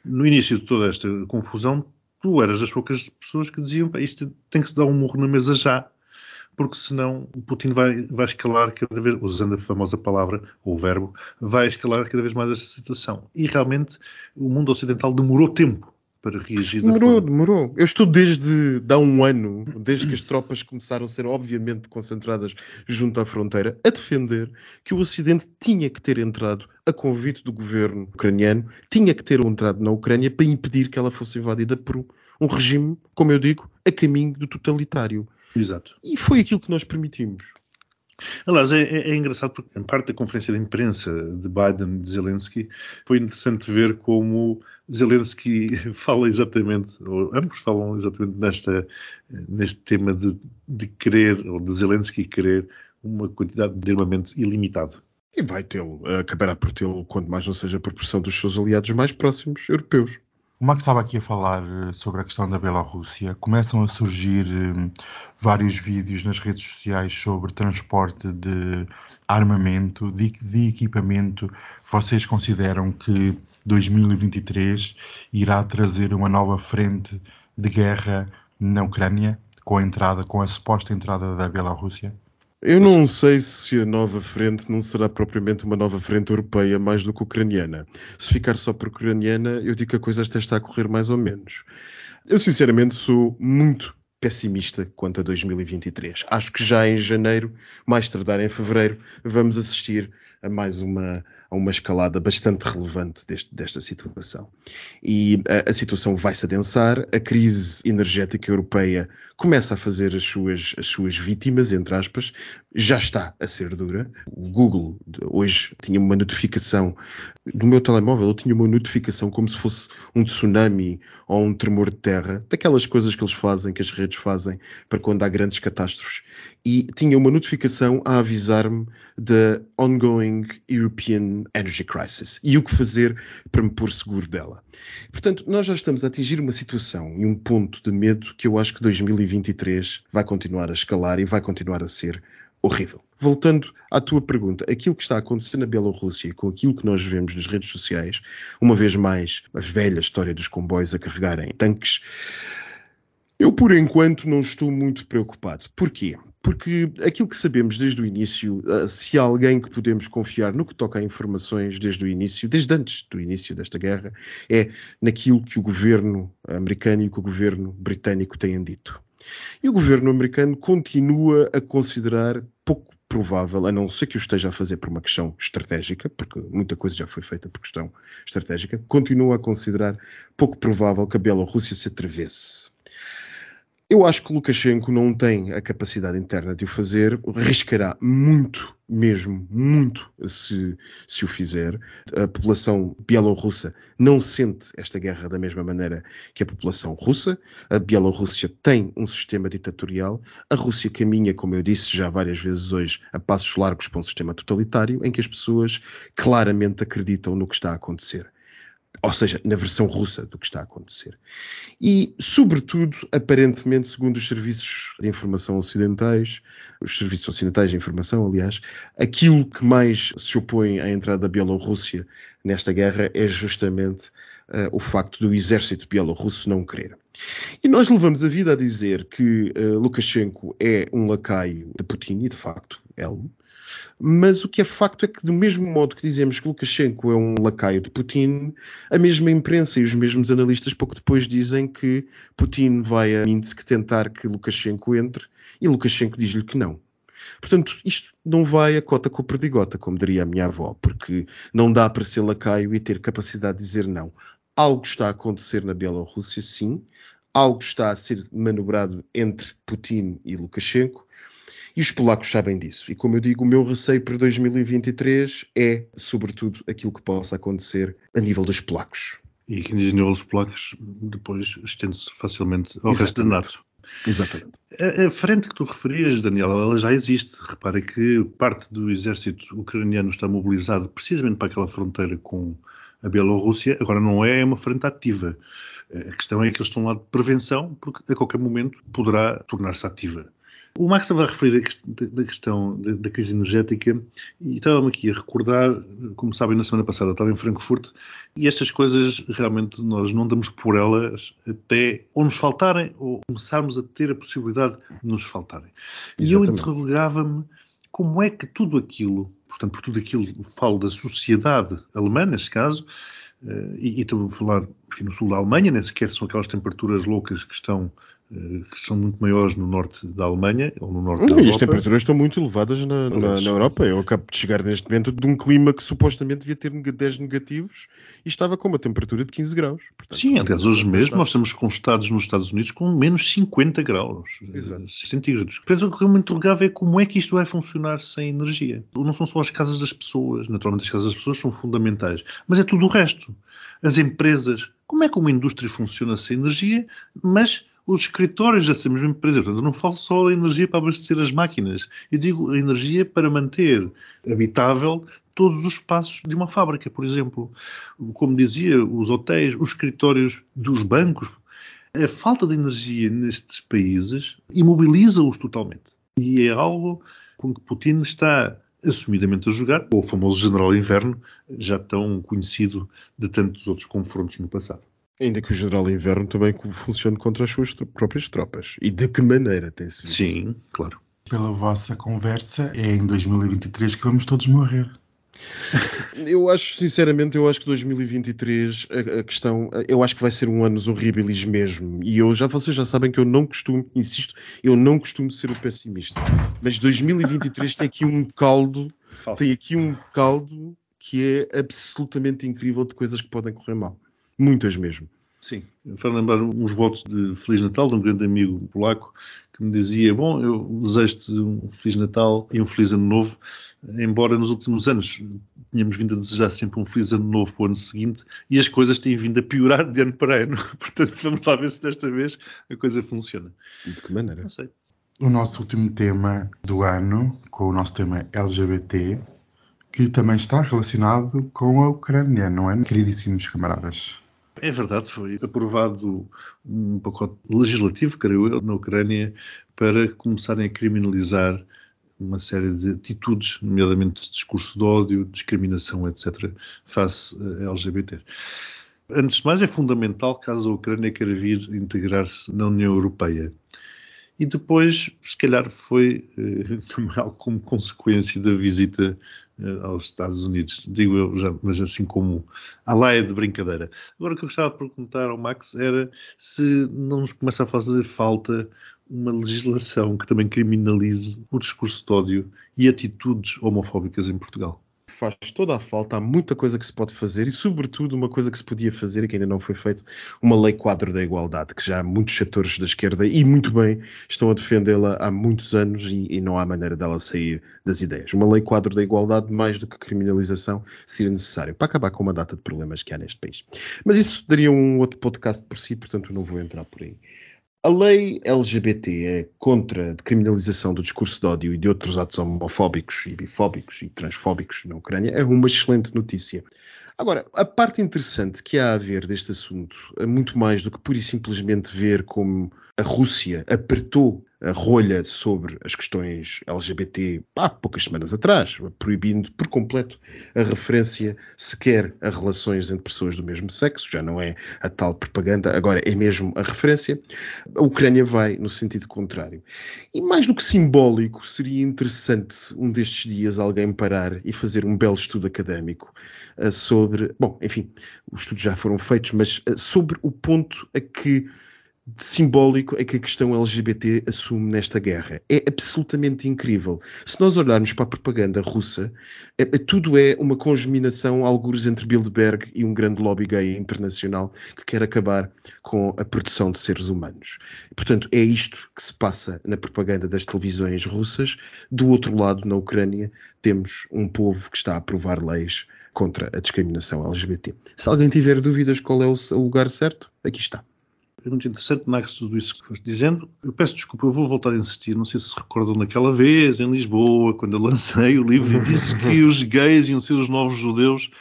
No início de toda esta confusão, tu eras das poucas pessoas que diziam isto tem que se dar um murro na mesa já, porque senão o Putin vai, vai escalar cada vez, usando a famosa palavra, ou verbo, vai escalar cada vez mais esta situação. E realmente o mundo ocidental demorou tempo para reagir. Demorou, demorou. Eu estou desde há um ano, desde que as tropas começaram a ser obviamente concentradas junto à fronteira, a defender que o Ocidente tinha que ter entrado a convite do governo ucraniano, tinha que ter entrado na Ucrânia para impedir que ela fosse invadida por um regime, como eu digo, a caminho do totalitário. Exato. E foi aquilo que nós permitimos. Aliás, é, é, é, engraçado porque, em parte da conferência de imprensa de Biden e de Zelensky, foi interessante ver como Zelensky <laughs> fala exatamente, ou ambos falam exatamente nesta, neste tema de, de querer, ou de Zelensky querer, uma quantidade de armamento ilimitado. E vai tê-lo, acabará por tê-lo, quanto mais não seja por pressão dos seus aliados mais próximos europeus. O Max estava aqui a falar eh, sobre a questão da Bielorrússia. Começam a surgir um, vários vídeos nas redes sociais sobre transporte de armamento, de, de, equipamento. Vocês consideram que 2023 irá trazer uma nova frente de guerra na Ucrânia, com a entrada, com a suposta entrada da Bielorrússia? Eu não sei se a nova frente não será propriamente uma nova frente europeia mais do que ucraniana. Se ficar só por ucraniana, eu digo que a coisa está a correr mais ou menos. Eu, sinceramente, sou muito pessimista quanto a 2023. Acho que já em janeiro, mais tardar em fevereiro, vamos assistir a mais uma, a uma escalada bastante relevante deste, desta situação. E a, a situação vai se adensar, a crise energética europeia começa a fazer as suas, as suas vítimas, entre aspas, já está a ser dura. O Google hoje tinha uma notificação no meu telemóvel, eu tinha uma notificação como se fosse um tsunami ou um tremor de terra, daquelas coisas que eles fazem, que as redes fazem para quando há grandes catástrofes. E tinha uma notificação a avisar-me da ongoing European Energy Crisis e o que fazer para me pôr seguro dela. Portanto, nós já estamos a atingir uma situação e um ponto de medo que eu acho que 2023 vai continuar a escalar e vai continuar a ser horrível. Voltando à tua pergunta, aquilo que está a acontecer na Bielorrússia com aquilo que nós vemos nas redes sociais, uma vez mais, a velha história dos comboios a carregarem tanques, eu por enquanto não estou muito preocupado. Porquê? porque aquilo que sabemos desde o início, uh, se há alguém que podemos confiar no que toca a informações desde o início, desde antes do início desta guerra, é naquilo que o governo americano e que o governo britânico têm dito. E o governo americano continua a considerar pouco provável, a não ser que o esteja a fazer por uma questão estratégica, porque muita coisa já foi feita por questão estratégica, continua a considerar pouco provável que a Bielorrússia se atravesse eu acho que Lukashenko não tem a capacidade interna de o fazer, riscará muito, mesmo muito, se, se o fizer. A população bielorrussa não sente esta guerra da mesma maneira que a população russa. A Bielorrússia tem um sistema ditatorial. A Rússia caminha, como eu disse já várias vezes hoje, a passos largos para um sistema totalitário em que as pessoas claramente acreditam no que está a acontecer ou seja, na versão russa do que está a acontecer. E, sobretudo, aparentemente, segundo os serviços de informação ocidentais, os serviços ocidentais de informação, aliás, aquilo que mais se opõe à entrada da Bielorrússia nesta guerra é justamente uh, o facto do exército bielorrusso não querer. E nós levamos a vida a dizer que uh, Lukashenko é um lacaio de Putin, e de facto é um, mas o que é facto é que, do mesmo modo que dizemos que Lukashenko é um lacaio de Putin, a mesma imprensa e os mesmos analistas pouco depois dizem que Putin vai a Minsk tentar que Lukashenko entre e Lukashenko diz-lhe que não. Portanto, isto não vai a cota com o perdigota, como diria a minha avó, porque não dá para ser lacaio e ter capacidade de dizer não. Algo está a acontecer na Bielorrússia, sim. Algo está a ser manobrado entre Putin e Lukashenko. E os polacos sabem disso. E como eu digo, o meu receio para 2023 é, sobretudo, aquilo que possa acontecer a nível dos polacos. E que a nível dos polacos depois estende-se facilmente ao Exatamente. resto da NATO. Exatamente. A, a, frente que tu referias, Daniel, ela já existe. Repara que parte do exército ucraniano está mobilizado precisamente para aquela fronteira com a Bielorrússia. Agora não é uma frente ativa. A questão é que eles estão lá de prevenção, porque a qualquer momento poderá tornar-se ativa. O Max estava a referir a questão da crise energética e estava-me aqui a recordar, como sabem, na semana passada estava em Frankfurt e estas coisas realmente nós não damos por elas até ou nos faltarem ou começarmos a ter a possibilidade de nos faltarem. E eu interrogava-me como é que tudo aquilo, portanto, por tudo aquilo falo da sociedade alemã, neste caso, Uh, e, e estou a falar enfim, no sul da Alemanha, nem sequer são aquelas temperaturas loucas que estão eh, que são muito maiores no norte da Alemanha ou no norte da Europa. E as temperaturas estão muito elevadas na, na, na, Europa. Eu acabo de chegar neste momento de um clima que supostamente devia ter 10 negativos e estava com uma temperatura de 15 graus. Portanto, Sim, aliás, hoje mesmo nós estamos com estados nos Estados Unidos com menos 50 graus eh, Exato. centígrados. Portanto, o que eu me interrogava é como é que isto vai funcionar sem energia. Não são só as casas das pessoas, naturalmente as casas das pessoas são fundamentais, mas é tudo o resto. As empresas, como é que uma indústria funciona sem energia, mas os escritórios dessa mesma empresa. Portanto, não falo só da energia para abastecer as máquinas. Eu digo a energia para manter habitável todos os espaços de uma fábrica, por exemplo. Como dizia, os hotéis, os escritórios dos bancos. A falta de energia nestes países imobiliza-os totalmente. E é algo com que Putin está assumidamente a jogar, ou o famoso General Inverno, já tão conhecido de tantos outros confrontos no passado. Ainda que o General Inverno também funcione contra as suas próprias tropas. E de que maneira tem-se visto? Sim, claro. Pela vossa conversa, é em 2023 que vamos todos morrer. <laughs> Eu acho, sinceramente, eu acho que 2023 a, a, questão, eu acho que vai ser um ano horríveis mesmo. E eu já vocês já sabem que eu não costumo, insisto, eu não costumo ser o pessimista. Mas 2023 tem aqui um caldo, Falso. tem aqui um caldo que é absolutamente incrível de coisas que podem correr mal. Muitas mesmo. Sim, faz lembrar uns votos de Feliz Natal de um grande amigo polaco que me dizia: Bom, eu desejo-te um Feliz Natal e um Feliz Ano Novo, embora nos últimos anos tínhamos vindo a desejar sempre um Feliz Ano Novo para o ano seguinte e as coisas têm vindo a piorar de ano para ano. <laughs> Portanto, vamos lá ver se desta vez a coisa funciona. E de que maneira? Não sei. O nosso último tema do ano, com o nosso tema LGBT, que também está relacionado com a Ucrânia, não é, queridíssimos camaradas? É verdade, foi aprovado um pacote legislativo, creio eu, na Ucrânia, para começarem a criminalizar uma série de atitudes, nomeadamente discurso de ódio, discriminação, etc., face a LGBT. Antes de mais, é fundamental caso a Ucrânia queira vir integrar-se na União Europeia. E depois, se calhar, foi eh, <laughs> também algo como consequência da visita eh, aos Estados Unidos, digo eu já, mas assim como a laia de brincadeira. Agora, o que eu gostava de perguntar ao Max era se não nos começa a fazer falta uma legislação que também criminalize o discurso de ódio e atitudes homofóbicas em Portugal faz toda a falta, há muita coisa que se pode fazer e, sobretudo, uma coisa que se podia fazer e que ainda não foi feito, uma lei quadro da igualdade, que já muitos setores da esquerda, e muito bem, estão a defendê-la há muitos anos e, e, não há maneira dela sair das ideias. Uma lei quadro da igualdade, mais do que criminalização, seria necessário para acabar com uma data de problemas que há neste país. Mas isso daria um outro podcast por si, portanto não vou entrar por aí. A lei LGBT é contra a decriminalização do discurso de ódio e de outros atos homofóbicos e bifóbicos e transfóbicos na Ucrânia é uma excelente notícia. Agora, a parte interessante que há a ver deste assunto é muito mais do que pura e simplesmente ver como a Rússia apertou rolha sobre as questões LGBT há poucas semanas atrás, proibindo por completo a referência sequer a relações entre pessoas do mesmo sexo, já não é a tal propaganda, agora é mesmo a referência. A Ucrânia vai no sentido contrário. E mais do que simbólico, seria interessante um destes dias alguém parar e fazer um belo estudo académico uh, sobre, bom, enfim, os estudos já foram feitos, mas uh, sobre o ponto a que simbólico é que a questão LGBT assume nesta guerra. É absolutamente incrível. Se nós olharmos para a propaganda russa, é, é, tudo é uma congeminação, algures entre Bilderberg e um grande lobby gay internacional que quer acabar com a produção de seres humanos. Portanto, é isto que se passa na propaganda das televisões russas. Do outro lado, na Ucrânia, temos um povo que está a aprovar leis contra a discriminação LGBT. Se alguém tiver dúvidas qual é o lugar certo, aqui está. É muito interessante, Max, tudo isso que foste dizendo. Eu peço desculpa, eu vou voltar a insistir. Não sei se se recordam daquela vez, em Lisboa, quando eu lancei o livro e disse que <laughs> os gays iam ser os novos judeus.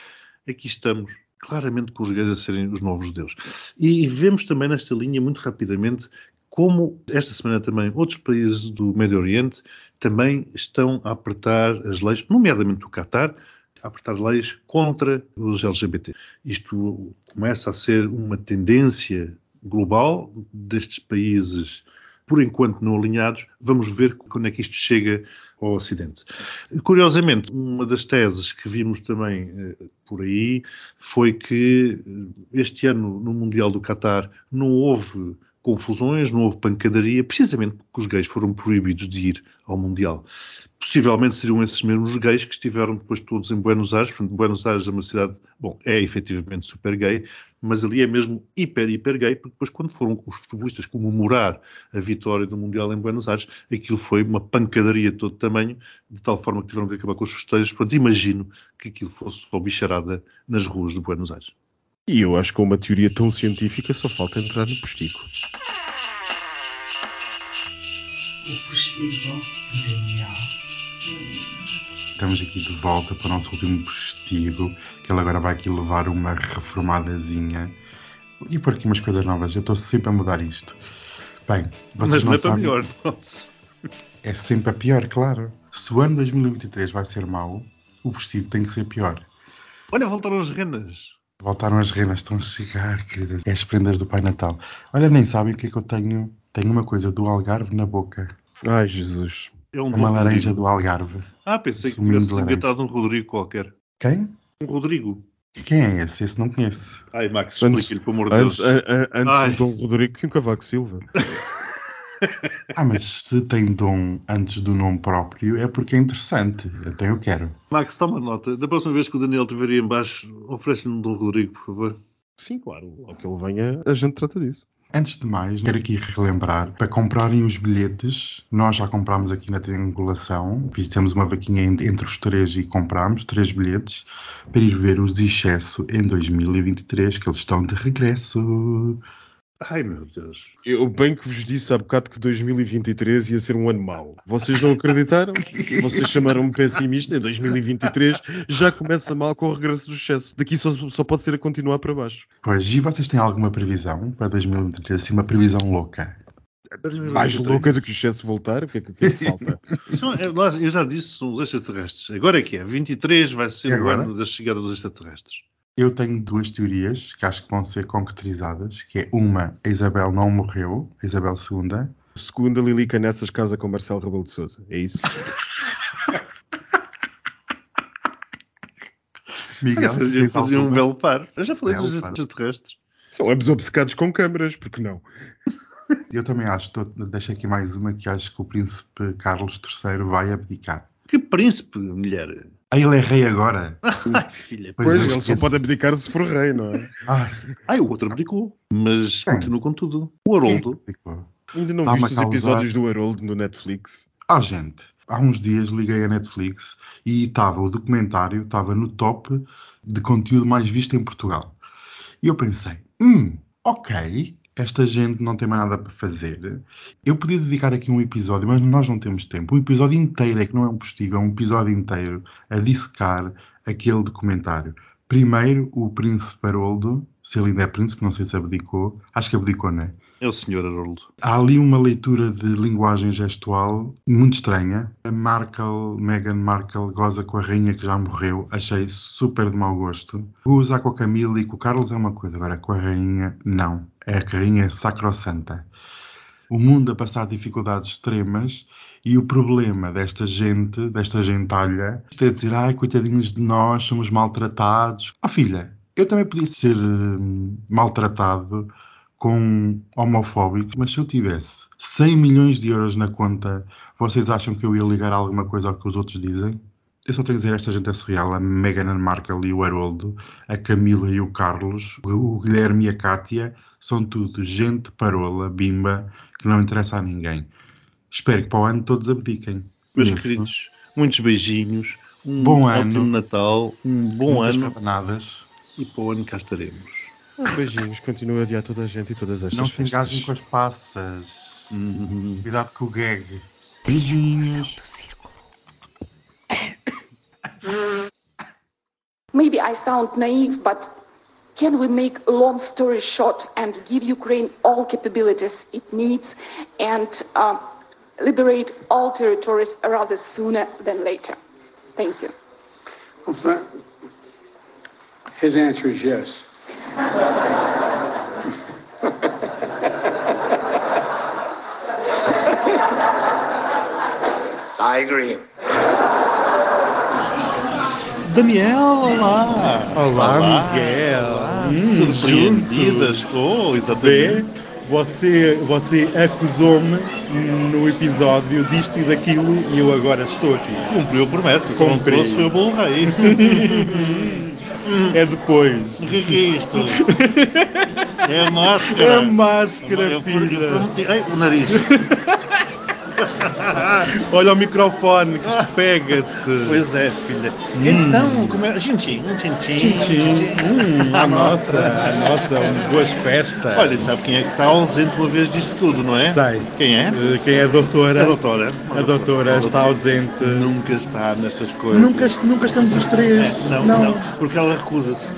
Aqui estamos, claramente com os gays a serem os novos judeus. E vemos também nesta linha, muito rapidamente, como esta semana também outros países do Médio Oriente também estão a apertar as leis, nomeadamente o Qatar, a apertar leis contra os LGBT. Isto começa a ser uma tendência global destes países, por enquanto não alinhados, vamos ver quando é que isto chega ao Ocidente. Curiosamente, uma das teses que vimos também eh, por aí foi que eh, este ano no Mundial do Qatar não houve confusões, não houve pancadaria, precisamente porque os gays foram proibidos de ir ao Mundial. Possivelmente seriam esses mesmos gays que estiveram depois todos em Buenos Aires. Portanto, Buenos Aires é uma cidade, bom, é efetivamente super gay, mas ali é mesmo hiper, hiper gay, porque depois quando foram os futebolistas comemorar a vitória do Mundial em Buenos Aires, aquilo foi uma pancadaria de todo tamanho, de tal forma que tiveram que acabar com os festejos. Portanto, imagino que aquilo fosse só bicharada nas ruas de Buenos Aires. E eu acho que com uma teoria tão científica só falta entrar no postigo. O postigo de Daniel. Estamos aqui de volta para o nosso último postigo, que ele agora vai aqui levar uma reformadazinha e por aqui umas coisas novas. Eu estou sempre a mudar isto. Bem, vocês Mas não, não é sabem... para melhor, nossa. É sempre a pior, claro. Se o ano 2023 vai ser mau, o vestido tem que ser pior. Olha, voltaram as renas. Voltaram as renas, estão a chegar, queridas. É as prendas do Pai Natal. Olha, nem sabem o que é que eu tenho. Tenho uma coisa do Algarve na boca. Ai, Jesus. É um É uma laranja Rodrigo. do Algarve. Ah, pensei que tivesse inventado um Rodrigo qualquer. Quem? Um Rodrigo. Quem é esse? Esse não conheço. Ai, Max, Antes- explique-lhe, pelo amor de Antes, Deus. a- a- antes Ai. do Dom Rodrigo que um Cavaco Silva. <laughs> Ah, mas se tem dom antes do nome próprio é porque é interessante. Então eu quero. Max, toma nota. Da próxima vez que o Daniel estiver aí em baixo, oferece-lhe um Dom Rodrigo, por favor. Sim, claro. Ao que ele venha, a gente trata disso. Antes de mais, quero aqui relembrar, para comprarem os bilhetes, nós já comprámos aqui na triangulação, fizemos uma vaquinha en- entre os três e comprámos três bilhetes para ir ver os Excesso em 2023, que eles estão de regresso. Ai, meu Deus. Eu bem que vos disse há bocado que 2023 ia ser um ano mau. Vocês não acreditaram? <laughs> Vocês chamaram-me pessimista. Em 2023 já começa mal com o regresso do excesso. Daqui só, só pode ser a continuar para baixo. Pois, e vocês têm alguma previsão para 2023? Assim, uma previsão louca? Mais louca do que o excesso voltar? O que é que, que, é que <laughs> falta? Eu já disse, são os extraterrestres. Agora é que é. 23 vai ser E o ano da chegada dos extraterrestres. Eu tenho duas teorias que acho que vão ser concretizadas, que é uma, a Isabel não morreu, a Isabel II, Segunda, Lili Canessas casa com Marcelo Rebelo de Sousa. É isso? <laughs> Miguel, Fazia, fazia um belo par. Eu já falei Belo dos extraterrestres. São ambos obcecados com câmaras, porque não? Eu também acho, tô, deixo aqui mais uma que acho que o príncipe Carlos III vai abdicar. Que príncipe, mulher. Ah, ele é rei agora. Ai, <laughs> filha. Pois Pois, é, ele só pode abdicar se for rei, não é? Ai, Ai, o outro abdicou. Mas Quem? continua com tudo. O Haroldo. ficou. Ainda não viste os episódios do Harold no Netflix? Ah, gente, há uns dias liguei a Netflix e estava o documentário, estava no top de conteúdo mais visto em Portugal. E eu pensei, hum, ok, esta gente não tem mais nada para fazer. Eu podia dedicar aqui um episódio, mas nós não temos tempo. Um episódio inteiro, é que não é um postigo, é um episódio inteiro a dissecar aquele documentário. Primeiro, o príncipe Haroldo, se ele ainda é príncipe, não sei se abdicou, acho que abdicou, não é? É o senhor Haroldo. Há ali uma leitura de linguagem gestual muito estranha. A Markle, Meghan Markle, goza com a rainha que já morreu. Achei super de mau gosto. Goza com a Camila e com o Carlos é uma coisa, agora com a rainha, não. É a rainha sacrossanta. O mundo a passar dificuldades extremas e o problema desta gente, desta gentalha, é dizer, ai, coitadinhos de nós, somos maltratados. Ah, filha, eu também podia ser hum, maltratado com homofóbicos, mas se eu tivesse 100 milhões de euros na conta, vocês acham que eu ia ligar alguma coisa ao que os outros dizem? Eu só tenho a dizer, esta gente é surreal, a Meghan Markle e o Haroldo, a Camila e o Carlos, o Guilherme e a Cátia, são tudo gente parola, bimba, que não interessa a ninguém. Espero que para o ano todos abdiquem. Meus Nisso. queridos, muitos beijinhos. Um Bom ano. Natal. Um bom Muitas ano. rabanadas. E para o ano cá estaremos. Ah, beijinhos, continua a adiar toda a gente e todas estas Não se engajem com as passas. Hum. Cuidado com o gag. Beijinhos. I sound naive, but can we make a long story short and give Ukraine all capabilities it needs and uh, liberate all territories rather sooner than later? Thank you. Well, Frank, his answer is yes. <laughs> I agree. Daniel, olá! Olá, Miguel. Olá, Hum, surpreendida juntos. estou, Vê? exatamente. Você, você acusou-me no episódio disto e daquilo e eu agora estou aqui. Cumpriu a promessa, só não trouxe foi o bolo rei. É depois. o que é, que é isto? <laughs> É a máscara. É a máscara, filha. o nariz. <laughs> <laughs> Olha o microfone que pega-se. Pois é, filha. Hum. Então, como é? Chin-chin, um. Tchim, Hum, a <laughs> nossa, a nossa, um, boas festas. Olha, sabe quem é que está ausente uma vez disto tudo, não é? Sei. Quem é? Eh, Quem é a doutora? A doutora. A doutora está ausente. Nunca está nestas coisas. Nunca, nunca estamos os É, três. não, não, porque ela recusa-se.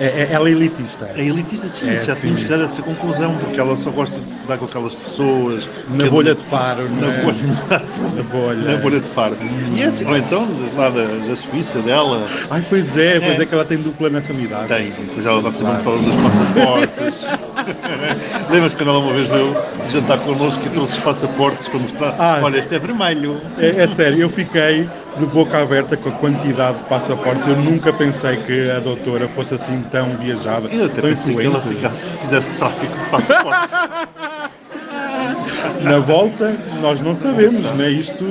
É, é- ela é elitista. É elitista, sim, É, já tínhamos chegado a essa conclusão, porque ela só gosta de se dar com aquelas pessoas. Na bolha de faro, não Na é? bolha. <laughs> Na bolha. Na bolha de faro. E é assim, ou então, de lá da, da Suíça dela, Ai, pois é, pois É. é que ela tem dupla nacionalidade. tem, depois ela dá sempre Claro. fala dos passaportes. <laughs> Lembras quando ela uma vez veio jantar connosco e trouxe os passaportes para mostrar? Ah. Olha, este é vermelho. É, é sério, eu fiquei de boca aberta com a quantidade de passaportes. Eu nunca pensei que a doutora fosse assim tão viajada, Eu até pensei que ela ficasse, fizesse tráfico de passaportes. Na volta, nós não sabemos, não é isto?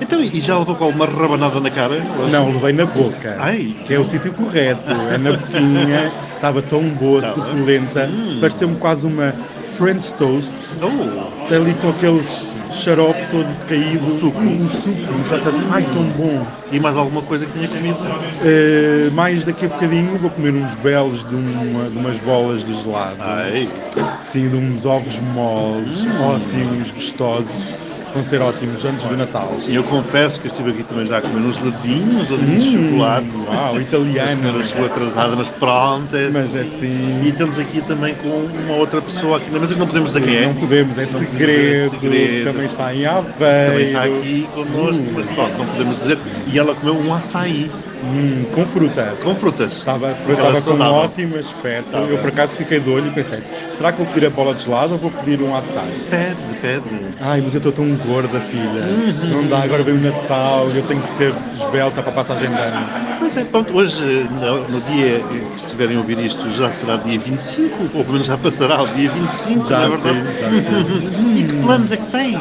então, e já levou com alguma rabanada na cara? Não, levei na boca, Ai. que é o sítio correto. É na boquinha, estava tão boa, suculenta, Hum. pareceu-me quase uma French toast. Oh, Ali com aqueles xarope todo caído. Suco. Um suco, exatamente. Ai, tão bom. e mais alguma coisa que tinha comido? Eh, mais daqui a bocadinho vou comer uns belos de, uma- de umas bolas de gelado. Ai, Sim, de uns ovos moles, ótimos, gostosos. Vão ser ótimos antes do Natal. sim, eu confesso que eu estive aqui também já a comer uns ladinhos, ladinhos de Hum, chocolate. Uau, A italiano. senhora chegou atrasada, mas pronto. É Mas é assim. assim. E estamos aqui também com uma outra pessoa aqui na mesa que não podemos dizer quem é. Não podemos, é segredo, dizer segredo. Também está em Aveiro. Também está aqui connosco, Hum. mas pronto, não podemos dizer. E ela comeu um açaí. Hum, com fruta. Com frutas. Estava, estava com um ótimo aspecto. Tá eu bem. por acaso fiquei de olho e pensei, será que vou pedir a bola de gelado ou vou pedir um açaí? Pede, pede. Ai, mas eu estou tão gorda, filha. Uhum. Não dá, agora vem o Natal, eu tenho que ser esbelta para a passagem de ano. Pois é, pronto, hoje, no, no dia que estiverem a ouvir isto, já será dia 25, ou pelo menos já passará o dia 25, Já não é verdade? sim, já sim. <laughs> e que planos é que tem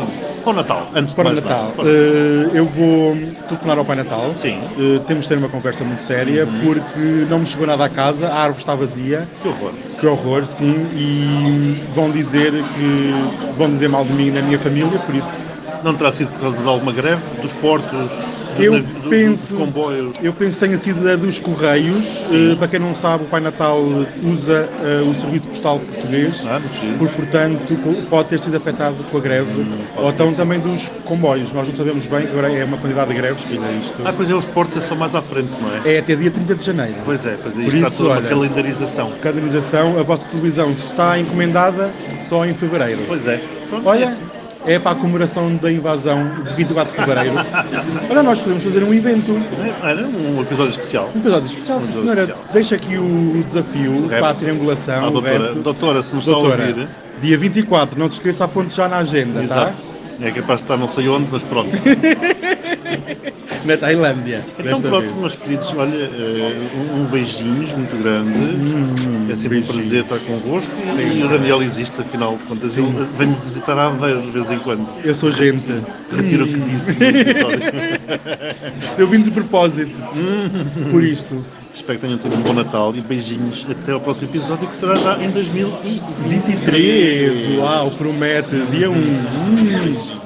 para o Natal? Antes de Para o mais Natal, nada. eh, eu vou telefonar ao Pai Natal. Sim. Eh, temos de ter uma conversa muito séria porque não me chegou nada à casa, a árvore está vazia. Que horror. Que horror, sim. E vão dizer que vão dizer mal de mim na minha família, por isso Não terá sido por causa de alguma greve dos portos, dos, Eu navi- do- penso- dos comboios? Eu penso que tenha sido a dos Correios. Eh, para quem não sabe, o Pai Natal usa eh, o Serviço Postal Português. Ah. Por, portanto, po- pode ter sido afetado com a greve. Hum, ou então também dos comboios. Nós não sabemos bem, agora é uma quantidade de greves, filha, isto. Ah, pois é, os portos é só mais à frente, não é? É até dia 30 de janeiro. Pois é, pois é, Por isto está isso, toda uma olha, calendarização. Canalização, a vossa televisão está encomendada só em fevereiro. Pois é. Pronto, é Olha, assim. É para a comemoração da invasão de 24 de fevereiro. <laughs> Olha, nós podemos fazer um evento. É, Era um episódio especial. Um episódio especial, Um episódio senhora. especial. Deixa aqui o desafio para a triangulação. Ah, doutora, doutora, se nos está a Doutora, ouvir. dia 24, não se esqueça, aponte já na agenda, Exato. É capaz de estar não sei onde, mas pronto. <laughs> Na Tailândia. Então pronto, vez. meus queridos, olha, eh, um, um beijinhos muito grande. Hum, é sempre beijinho. um prazer estar convosco. Sim. e o Daniel existe, afinal de contas. Ele vem-me visitar a Aveiro de vez em quando. Eu sou gente. Retiro o que Hum. disse. <laughs> Eu vim de propósito. Hum. <laughs> Por isto. Espero que tenham tido um bom Natal e beijinhos até ao próximo episódio, que será já em 2023. 23, uau, promete. Dia 1. Hum,